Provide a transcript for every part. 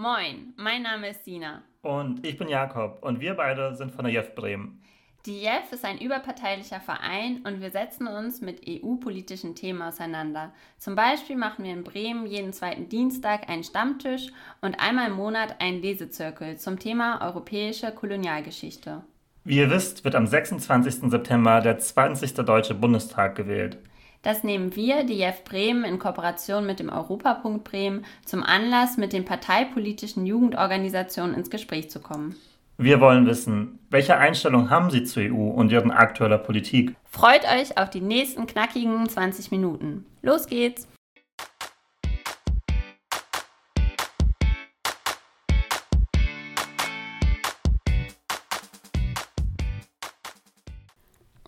Moin, mein Name ist Sina. Und ich bin Jakob und wir beide sind von der JEF Bremen. Die JEF ist ein überparteilicher Verein und wir setzen uns mit EU-politischen Themen auseinander. Zum Beispiel machen wir in Bremen jeden zweiten Dienstag einen Stammtisch und einmal im Monat einen Lesezirkel zum Thema europäische Kolonialgeschichte. Wie ihr wisst, wird am 26. September der 20. Deutsche Bundestag gewählt. Das nehmen wir, die JEF Bremen, in Kooperation mit dem Europapunkt Bremen zum Anlass, mit den parteipolitischen Jugendorganisationen ins Gespräch zu kommen. Wir wollen wissen, welche Einstellung haben Sie zur EU und Ihren aktueller Politik? Freut euch auf die nächsten knackigen 20 Minuten. Los geht's!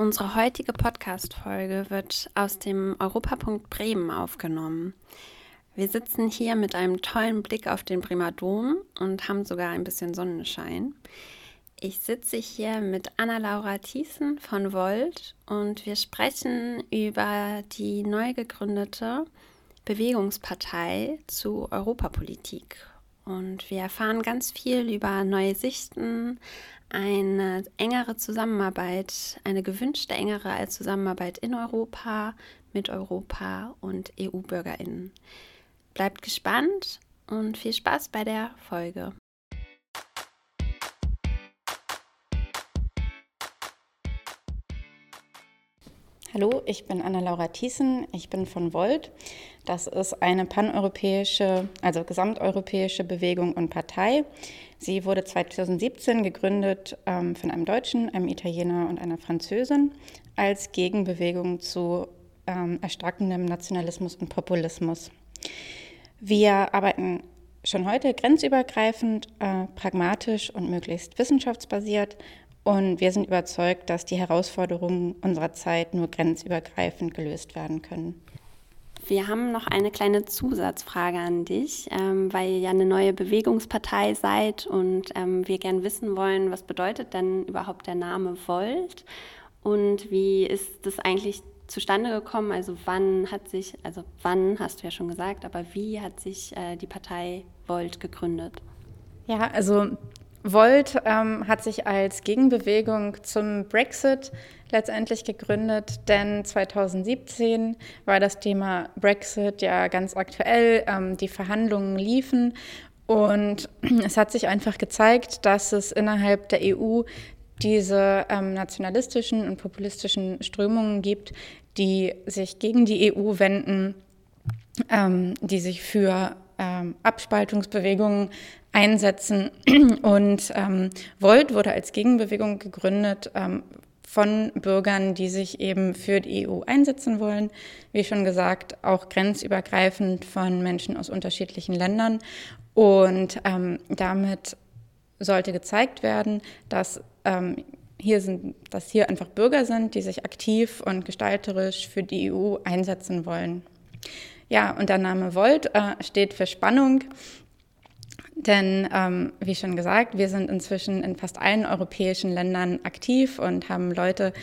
Unsere heutige Podcast-Folge wird aus dem Europapunkt Bremen aufgenommen. Wir sitzen hier mit einem tollen Blick auf den Bremer Dom und haben sogar ein bisschen Sonnenschein. Ich sitze hier mit Anna-Laura Thiessen von Volt und wir sprechen über die neu gegründete Bewegungspartei zu Europapolitik. Und wir erfahren ganz viel über neue Sichten, eine engere Zusammenarbeit, eine gewünschte engere Zusammenarbeit in Europa, mit Europa und EU-Bürgerinnen. Bleibt gespannt und viel Spaß bei der Folge. Hallo, ich bin Anna-Laura Thiessen, ich bin von Volt. Das ist eine paneuropäische, also gesamteuropäische Bewegung und Partei. Sie wurde 2017 gegründet ähm, von einem Deutschen, einem Italiener und einer Französin als Gegenbewegung zu ähm, erstarkendem Nationalismus und Populismus. Wir arbeiten schon heute grenzübergreifend, äh, pragmatisch und möglichst wissenschaftsbasiert. Und wir sind überzeugt, dass die Herausforderungen unserer Zeit nur grenzübergreifend gelöst werden können. Wir haben noch eine kleine Zusatzfrage an dich, ähm, weil ihr ja eine neue Bewegungspartei seid und ähm, wir gern wissen wollen, was bedeutet denn überhaupt der Name Volt und wie ist das eigentlich zustande gekommen? Also wann hat sich, also wann hast du ja schon gesagt, aber wie hat sich äh, die Partei Volt gegründet? Ja, also Volt ähm, hat sich als Gegenbewegung zum Brexit letztendlich gegründet, denn 2017 war das Thema Brexit ja ganz aktuell. Ähm, die Verhandlungen liefen und es hat sich einfach gezeigt, dass es innerhalb der EU diese ähm, nationalistischen und populistischen Strömungen gibt, die sich gegen die EU wenden, ähm, die sich für ähm, Abspaltungsbewegungen einsetzen. Und ähm, Volt wurde als Gegenbewegung gegründet ähm, von Bürgern, die sich eben für die EU einsetzen wollen. Wie schon gesagt, auch grenzübergreifend von Menschen aus unterschiedlichen Ländern. Und ähm, damit sollte gezeigt werden, dass ähm, hier sind, dass hier einfach Bürger sind, die sich aktiv und gestalterisch für die EU einsetzen wollen. Ja, und der Name Volt äh, steht für Spannung, denn ähm, wie schon gesagt, wir sind inzwischen in fast allen europäischen Ländern aktiv und haben Leute,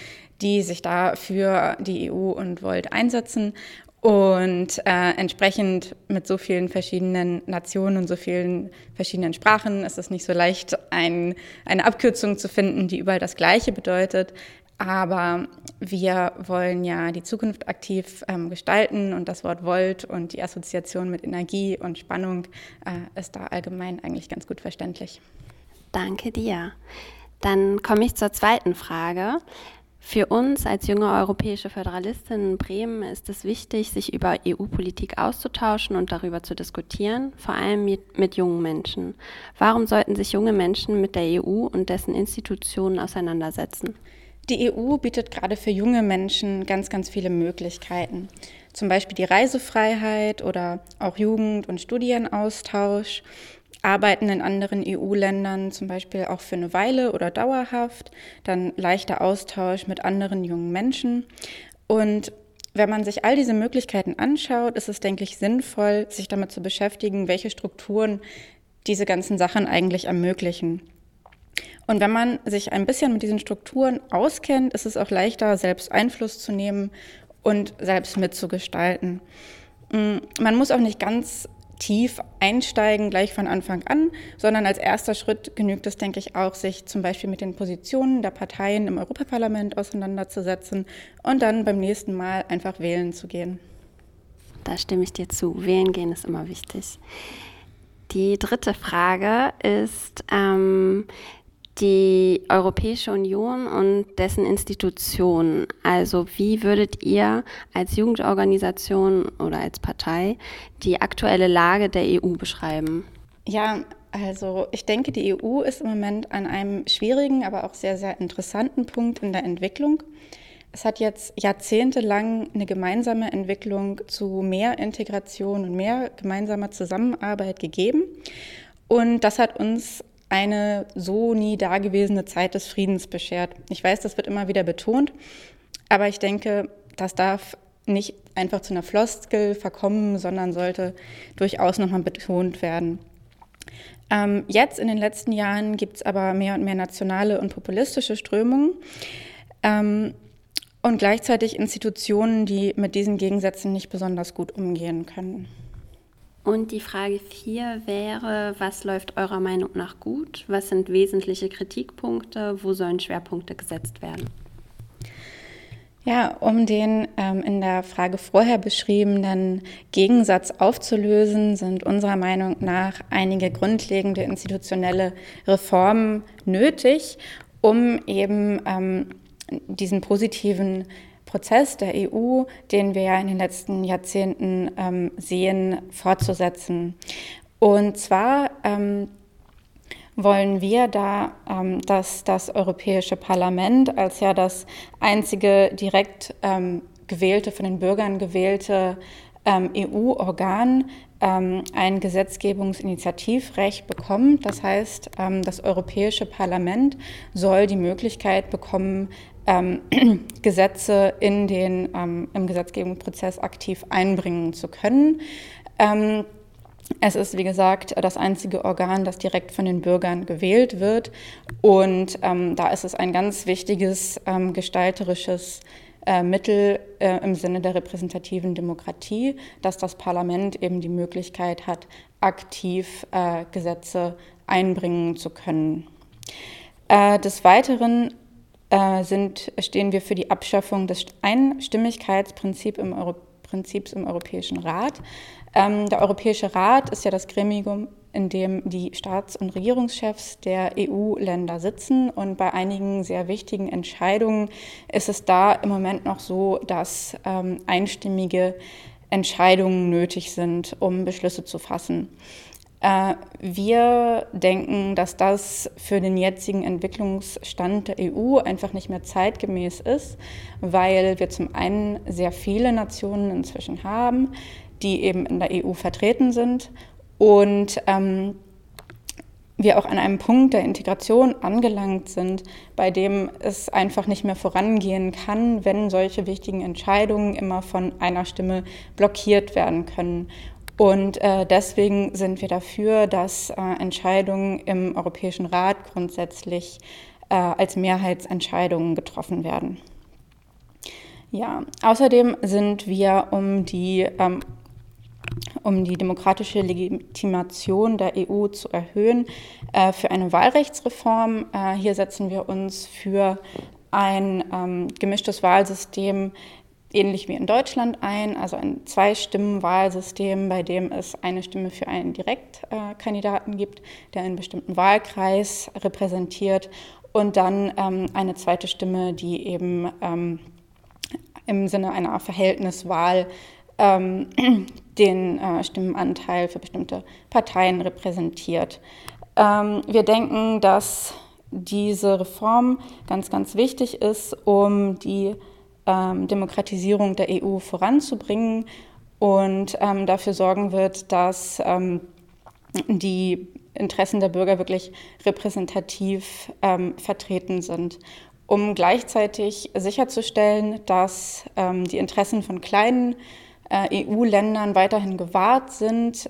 die sich da für die EU und Volt einsetzen. Und äh, entsprechend mit so vielen verschiedenen Nationen und so vielen verschiedenen Sprachen ist es nicht so leicht, ein, eine Abkürzung zu finden, die überall das Gleiche bedeutet. Aber wir wollen ja die Zukunft aktiv ähm, gestalten und das Wort Volt und die Assoziation mit Energie und Spannung äh, ist da allgemein eigentlich ganz gut verständlich. Danke dir. Dann komme ich zur zweiten Frage. Für uns als junge europäische Föderalistin in Bremen ist es wichtig, sich über EU-Politik auszutauschen und darüber zu diskutieren, vor allem mit, mit, jungen Menschen. Warum sollten sich junge Menschen mit der EU und dessen Institutionen auseinandersetzen? Die EU bietet gerade für junge Menschen ganz, ganz viele Möglichkeiten. Zum Beispiel die Reisefreiheit oder auch Jugend- und Studienaustausch arbeiten in anderen EU-Ländern zum Beispiel auch für eine Weile oder dauerhaft, dann leichter Austausch mit anderen jungen Menschen. Und wenn man sich all diese Möglichkeiten anschaut, ist es, denke ich, sinnvoll, sich damit zu beschäftigen, welche Strukturen diese ganzen Sachen eigentlich ermöglichen. Und wenn man sich ein bisschen mit diesen Strukturen auskennt, ist es auch leichter, selbst Einfluss zu nehmen und selbst mitzugestalten. Mm, man muss auch nicht ganz tief einsteigen, gleich von Anfang an, sondern als erster Schritt genügt es, denke ich, auch, sich zum Beispiel mit den Positionen der Parteien im Europaparlament auseinanderzusetzen und dann beim nächsten Mal einfach wählen zu gehen. Da stimme ich dir zu. Wählen gehen ist immer wichtig. Die dritte Frage ist, ähm, die Europäische Union und dessen Institutionen. Also wie würdet ihr als Jugendorganisation oder als Partei die aktuelle Lage der EU beschreiben? Ja, also ich denke, die EU ist im Moment an einem schwierigen, aber auch sehr, sehr interessanten Punkt in der Entwicklung. Es hat jetzt jahrzehntelang eine gemeinsame Entwicklung zu mehr Integration und mehr gemeinsamer Zusammenarbeit gegeben. Und das hat uns eine so nie dagewesene Zeit des Friedens beschert. Ich weiß, das wird immer wieder betont, aber ich denke, das darf nicht einfach zu einer Floskel verkommen, sondern sollte durchaus nochmal betont werden. Ähm, jetzt in den letzten Jahren gibt es aber mehr und mehr nationale und populistische Strömungen ähm, und gleichzeitig Institutionen, die mit diesen Gegensätzen nicht besonders gut umgehen können. Und die Frage 4 wäre, was läuft eurer Meinung nach gut? Was sind wesentliche Kritikpunkte? Wo sollen Schwerpunkte gesetzt werden? Ja, um den ähm, in der Frage vorher beschriebenen Gegensatz aufzulösen, sind unserer Meinung nach einige grundlegende institutionelle Reformen nötig, um eben ähm, diesen positiven Prozess der EU, den wir ja in den letzten Jahrzehnten ähm, sehen, fortzusetzen. Und zwar ähm, wollen wir da, ähm, dass das Europäische Parlament als ja das einzige direkt ähm, gewählte, von den Bürgern gewählte ähm, EU-Organ ähm, ein Gesetzgebungsinitiativrecht bekommt. Das heißt, das Europäische Parlament soll die Möglichkeit bekommen, ähm, Gesetze in den, ähm, im Gesetzgebungsprozess aktiv einbringen zu können. Ähm, es ist, wie gesagt, das einzige Organ, das direkt von den Bürgern gewählt wird. Und ähm, da ist es ein ganz wichtiges ähm, gestalterisches äh, Mittel äh, im Sinne der repräsentativen Demokratie, dass das Parlament eben die Möglichkeit hat, aktiv äh, Gesetze einbringen zu können. Äh, des Weiteren äh, sind, stehen wir für die Abschaffung des Einstimmigkeitsprinzips im, Euro Prinzips im Europäischen Rat. Ähm, der Europäische Rat ist ja das Gremium, in dem die Staats- und Regierungschefs der EU-Länder sitzen. Und bei einigen sehr wichtigen Entscheidungen ist es da im Moment noch so, dass ähm, einstimmige Entscheidungen nötig sind, um Beschlüsse zu fassen. Äh, wir denken, dass das für den jetzigen Entwicklungsstand der EU einfach nicht mehr zeitgemäß ist, weil wir zum einen sehr viele Nationen inzwischen haben, die eben in der EU vertreten sind und ähm, wir auch an einem Punkt der Integration angelangt sind, bei dem es einfach nicht mehr vorangehen kann, wenn solche wichtigen Entscheidungen immer von einer Stimme blockiert werden können. Und äh, deswegen sind wir dafür, dass äh, Entscheidungen im Europäischen Rat grundsätzlich äh, als Mehrheitsentscheidungen getroffen werden. Ja, außerdem sind wir um die, ähm, um die demokratische Legitimation der EU zu erhöhen, äh, für eine Wahlrechtsreform. Äh, hier setzen wir uns für ein ähm, gemischtes Wahlsystem ähnlich wie in Deutschland ein, also ein Zwei-Stimmen-Wahlsystem, bei dem es eine Stimme für einen Direktkandidaten gibt, der einen bestimmten Wahlkreis repräsentiert und dann ähm, eine zweite Stimme, die eben ähm, im Sinne einer Verhältniswahl ähm, den äh, Stimmenanteil für bestimmte Parteien repräsentiert. Ähm, wir denken, dass diese Reform ganz, ganz wichtig ist, um die ähm, Demokratisierung der EU voranzubringen und ähm, dafür sorgen wird, dass ähm, die Interessen der Bürger wirklich repräsentativ ähm, vertreten sind, um gleichzeitig sicherzustellen, dass ähm, die Interessen von kleinen äh, EU-Ländern weiterhin gewahrt sind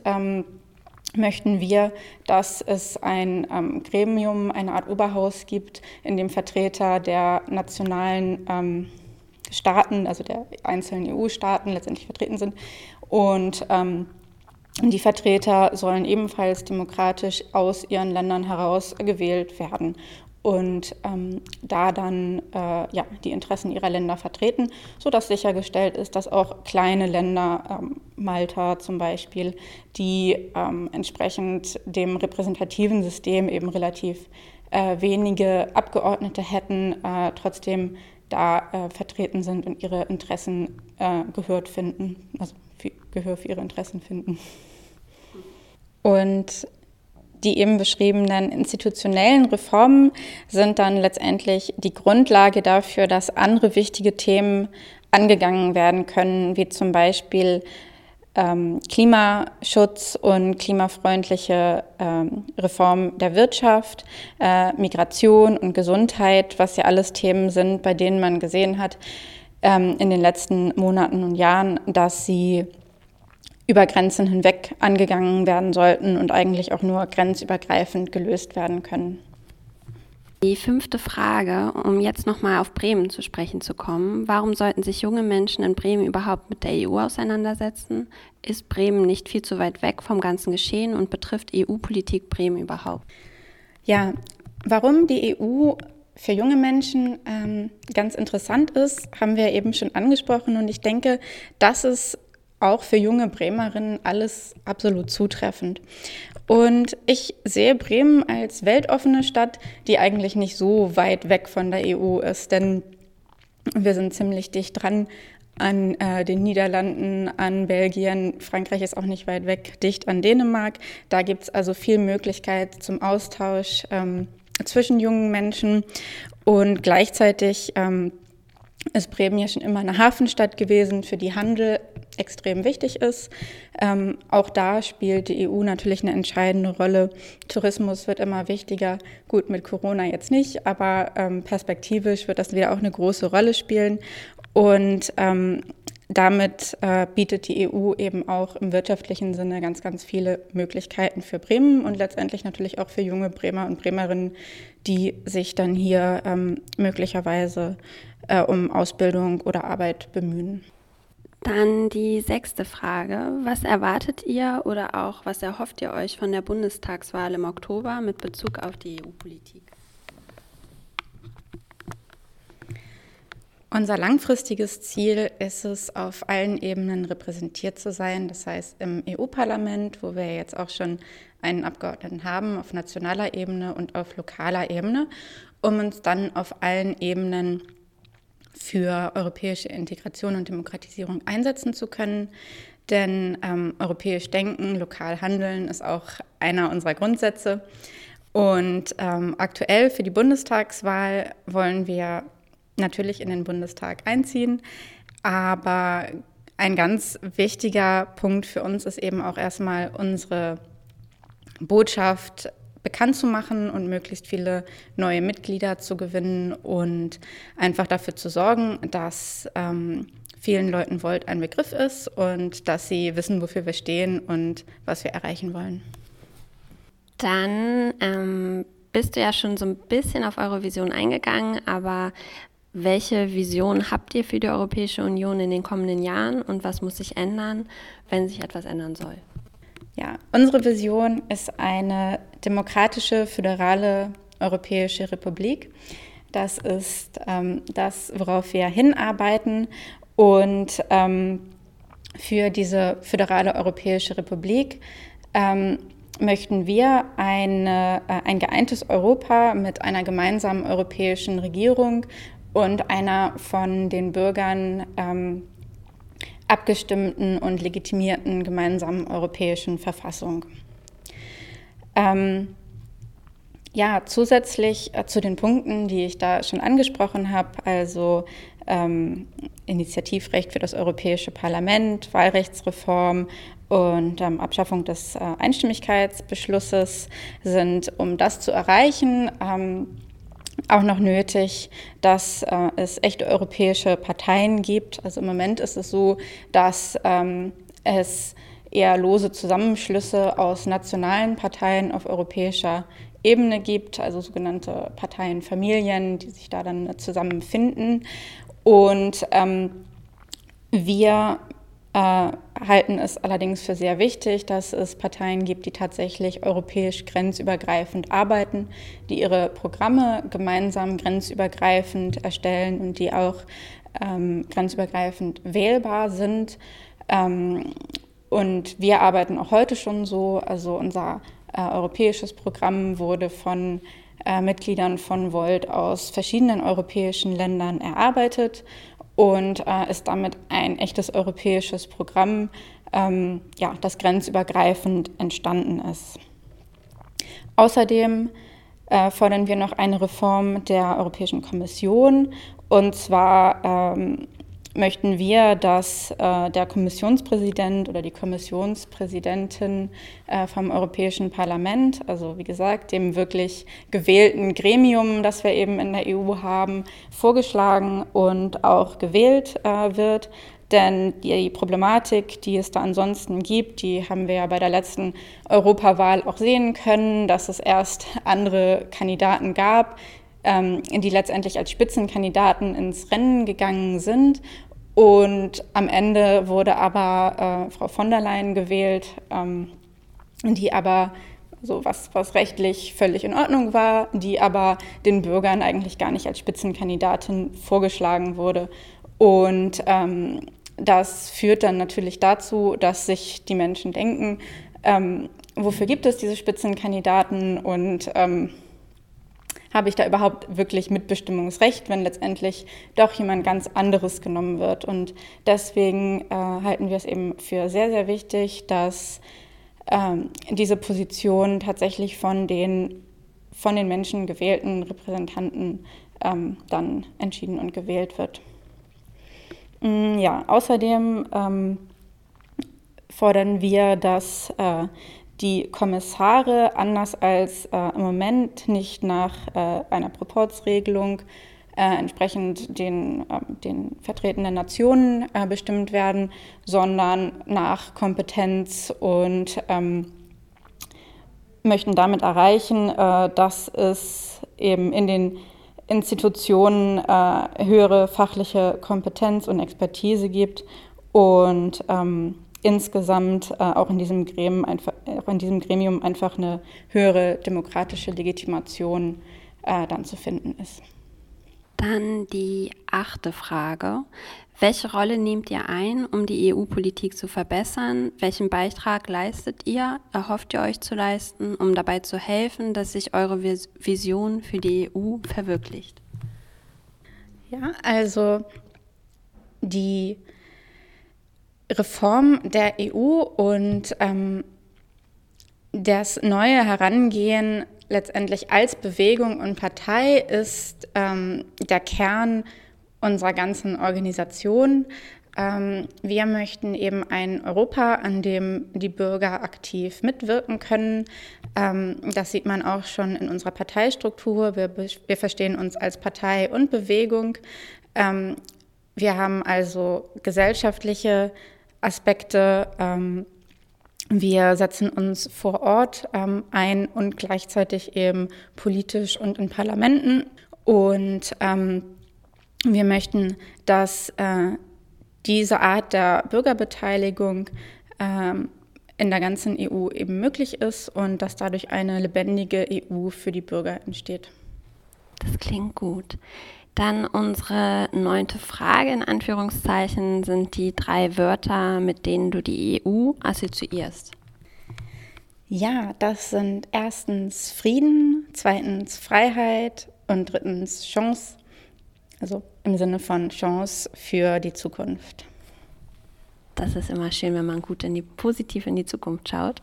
möchten wir, dass es ein ähm, Gremium, eine Art Oberhaus gibt, in dem Vertreter der nationalen ähm, Staaten, also der einzelnen EU-Staaten letztendlich vertreten sind. Und ähm, Die Vertreter sollen ebenfalls demokratisch aus ihren Ländern heraus gewählt werden und ähm, da dann äh, ja, die Interessen ihrer Länder vertreten, sodass sichergestellt ist, dass auch kleine Länder, ähm, Malta zum Beispiel, die ähm, entsprechend dem repräsentativen System eben relativ äh, wenige Abgeordnete hätten, äh, trotzdem da äh, vertreten sind und ihre Interessen äh, gehört finden, also Gehör für ihre Interessen finden. Und die eben beschriebenen institutionellen Reformen sind dann letztendlich die Grundlage dafür, dass andere wichtige Themen angegangen werden können, wie zum Beispiel ähm, Klimaschutz und klimafreundliche ähm, Reform der Wirtschaft, äh, Migration und Gesundheit, was ja alles Themen sind, bei denen man gesehen hat ähm, in den letzten Monaten und Jahren, dass sie über Grenzen hinweg angegangen werden sollten und eigentlich auch nur grenzübergreifend gelöst werden können. Die fünfte Frage, um jetzt nochmal auf Bremen zu sprechen zu kommen. Warum sollten sich junge Menschen in Bremen überhaupt mit der EU auseinandersetzen? Ist Bremen nicht viel zu weit weg vom ganzen Geschehen und betrifft EU-Politik Bremen überhaupt? Ja, warum die EU für junge Menschen ähm, ganz interessant ist, haben wir eben schon angesprochen. Und ich denke, das ist auch für junge Bremerinnen alles absolut zutreffend. Und ich sehe Bremen als weltoffene Stadt, die eigentlich nicht so weit weg von der EU ist, denn wir sind ziemlich dicht dran an äh, den Niederlanden, an Belgien. Frankreich ist auch nicht weit weg, dicht an Dänemark. Da gibt es also viel Möglichkeit zum Austausch ähm, zwischen jungen Menschen und gleichzeitig ähm, ist Bremen ja schon immer eine Hafenstadt gewesen, für die Handel extrem wichtig ist. Ähm, auch da spielt die EU natürlich eine entscheidende Rolle. Tourismus wird immer wichtiger. Gut, mit Corona jetzt nicht, aber ähm, perspektivisch wird das wieder auch eine große Rolle spielen. Und ähm, damit äh, bietet die EU eben auch im wirtschaftlichen Sinne ganz, ganz viele Möglichkeiten für Bremen und letztendlich natürlich auch für junge Bremer und Bremerinnen, die sich dann hier ähm, möglicherweise äh, um Ausbildung oder Arbeit bemühen. Dann die sechste Frage. Was erwartet ihr oder auch was erhofft ihr euch von der Bundestagswahl im Oktober mit Bezug auf die EU-Politik? Unser langfristiges Ziel ist es, auf allen Ebenen repräsentiert zu sein. Das heißt im EU-Parlament, wo wir jetzt auch schon einen Abgeordneten haben, auf nationaler Ebene und auf lokaler Ebene, um uns dann auf allen Ebenen für europäische Integration und Demokratisierung einsetzen zu können. Denn ähm, europäisch denken, lokal handeln ist auch einer unserer Grundsätze. Und ähm, aktuell für die Bundestagswahl wollen wir natürlich in den Bundestag einziehen. Aber ein ganz wichtiger Punkt für uns ist eben auch erstmal unsere Botschaft bekannt zu machen und möglichst viele neue Mitglieder zu gewinnen und einfach dafür zu sorgen, dass ähm, vielen Leuten Volt ein Begriff ist und dass sie wissen, wofür wir stehen und was wir erreichen wollen. Dann ähm, bist du ja schon so ein bisschen auf eure Vision eingegangen, aber welche Vision habt ihr für die Europäische Union in den kommenden Jahren und was muss sich ändern, wenn sich etwas ändern soll? Ja, unsere Vision ist eine demokratische, föderale Europäische Republik. Das ist ähm, das, worauf wir hinarbeiten. Und ähm, für diese föderale Europäische Republik ähm, möchten wir eine, äh, ein geeintes Europa mit einer gemeinsamen europäischen Regierung und einer von den Bürgern ähm, abgestimmten und legitimierten gemeinsamen europäischen Verfassung. Ähm, ja, zusätzlich äh, zu den Punkten, die ich da schon angesprochen habe, also ähm, Initiativrecht für das Europäische Parlament, Wahlrechtsreform und ähm, Abschaffung des äh, Einstimmigkeitsbeschlusses sind, um das zu erreichen, ähm, auch noch nötig, dass äh, es echte europäische Parteien gibt. Also im Moment ist es so, dass ähm, es eher lose Zusammenschlüsse aus nationalen Parteien auf europäischer Ebene gibt, also sogenannte Parteienfamilien, die sich da dann zusammenfinden. Und ähm, wir äh, halten es allerdings für sehr wichtig, dass es Parteien gibt, die tatsächlich europäisch grenzübergreifend arbeiten, die ihre Programme gemeinsam grenzübergreifend erstellen und die auch ähm, grenzübergreifend wählbar sind. Ähm, und wir arbeiten auch heute schon so. Also unser äh, europäisches Programm wurde von äh, Mitgliedern von Volt aus verschiedenen europäischen Ländern erarbeitet und äh, ist damit ein echtes europäisches Programm, ähm, ja, das grenzübergreifend entstanden ist. Außerdem äh, fordern wir noch eine Reform der Europäischen Kommission und zwar ähm, möchten wir, dass äh, der Kommissionspräsident oder die Kommissionspräsidentin äh, vom Europäischen Parlament, also wie gesagt, dem wirklich gewählten Gremium, das wir eben in der EU haben, vorgeschlagen und auch gewählt äh, wird. Denn die Problematik, die es da ansonsten gibt, die haben wir ja bei der letzten Europawahl auch sehen können, dass es erst andere Kandidaten gab, ähm, die letztendlich als Spitzenkandidaten ins Rennen gegangen sind. Und am Ende wurde aber äh, Frau von der Leyen gewählt, ähm, die aber so was, was rechtlich völlig in Ordnung war, die aber den Bürgern eigentlich gar nicht als Spitzenkandidatin vorgeschlagen wurde. Und ähm, das führt dann natürlich dazu, dass sich die Menschen denken, ähm, wofür gibt es diese Spitzenkandidaten und ähm, habe ich da überhaupt wirklich Mitbestimmungsrecht, wenn letztendlich doch jemand ganz anderes genommen wird. Und deswegen äh, halten wir es eben für sehr, sehr wichtig, dass ähm, diese Position tatsächlich von den, von den Menschen gewählten Repräsentanten ähm, dann entschieden und gewählt wird. Mm, ja, außerdem ähm, fordern wir, dass äh, die Kommissare anders als äh, im Moment nicht nach äh, einer Proportsregelung äh, entsprechend den, ähm, den vertretenen Nationen äh, bestimmt werden, sondern nach Kompetenz und ähm, möchten damit erreichen, äh, dass es eben in den Institutionen äh, höhere fachliche Kompetenz und Expertise gibt und ähm, insgesamt äh, auch, in diesem Gremium einfach, auch in diesem Gremium einfach eine höhere demokratische Legitimation äh, dann zu finden ist. Dann die achte Frage. Welche Rolle nehmt ihr ein, um die EU-Politik zu verbessern? Welchen Beitrag leistet ihr, erhofft ihr euch zu leisten, um dabei zu helfen, dass sich eure Vision für die EU verwirklicht? Ja, also die Reform der EU und ähm, das neue Herangehen letztendlich als Bewegung und Partei ist ähm, der Kern unserer ganzen Organisation. Ähm, wir möchten eben ein Europa, an dem die Bürger aktiv mitwirken können. Ähm, das sieht man auch schon in unserer Parteistruktur. Wir, wir verstehen uns als Partei und Bewegung. Ähm, wir haben also gesellschaftliche Aspekte. Ähm, wir setzen uns vor Ort ähm, ein und gleichzeitig eben politisch und in Parlamenten. Und ähm, wir möchten, dass äh, diese Art der Bürgerbeteiligung ähm, in der ganzen EU eben möglich ist und dass dadurch eine lebendige EU für die Bürger entsteht. Das klingt gut. Dann unsere neunte Frage in Anführungszeichen sind die drei Wörter, mit denen du die EU assoziierst. Ja, das sind erstens Frieden, zweitens Freiheit und drittens Chance, also im Sinne von Chance für die Zukunft. Das ist immer schön, wenn man gut in die positiv in die Zukunft schaut.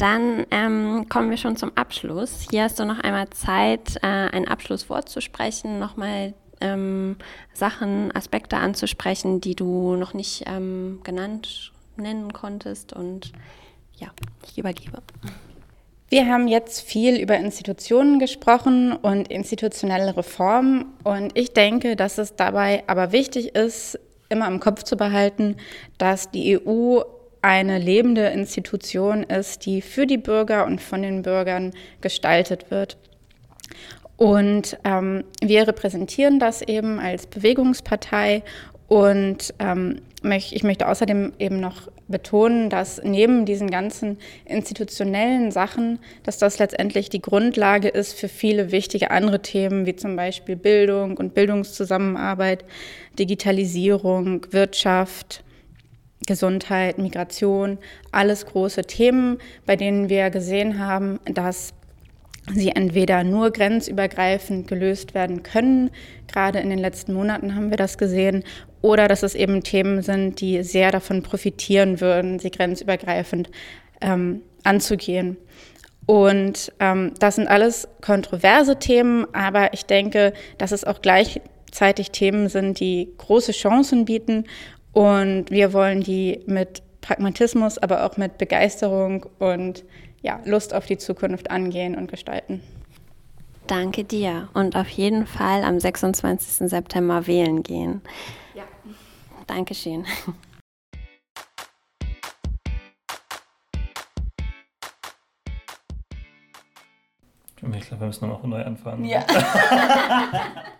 Dann ähm, kommen wir schon zum Abschluss. Hier hast du noch einmal Zeit, äh, ein Abschlusswort zu sprechen, nochmal ähm, Sachen, Aspekte anzusprechen, die du noch nicht ähm, genannt nennen konntest. Und ja, ich übergebe. Wir haben jetzt viel über Institutionen gesprochen und institutionelle Reformen. Und ich denke, dass es dabei aber wichtig ist, immer im Kopf zu behalten, dass die EU eine lebende Institution ist, die für die Bürger und von den Bürgern gestaltet wird. Und ähm, wir repräsentieren das eben als Bewegungspartei Und ähm, ich möchte außerdem eben noch betonen, dass neben diesen ganzen institutionellen Sachen, dass das letztendlich die Grundlage ist für viele wichtige andere Themen, wie zum Beispiel Bildung und Bildungszusammenarbeit, Digitalisierung, Wirtschaft, Gesundheit, Migration, alles große Themen, bei denen wir gesehen haben, dass sie entweder nur grenzübergreifend gelöst werden können, gerade in den letzten Monaten haben wir das gesehen, oder dass es eben Themen sind, die sehr davon profitieren würden, sie grenzübergreifend ähm, anzugehen. Und ähm, das sind alles kontroverse Themen, aber ich denke, dass es auch gleichzeitig Themen sind, die große Chancen bieten. Und wir wollen die mit Pragmatismus, aber auch mit Begeisterung und ja, Lust auf die Zukunft angehen und gestalten. Danke dir und auf jeden Fall am 26. September wählen gehen. Ja. Dankeschön. Ich glaube, wir müssen nochmal neu anfangen. Ja.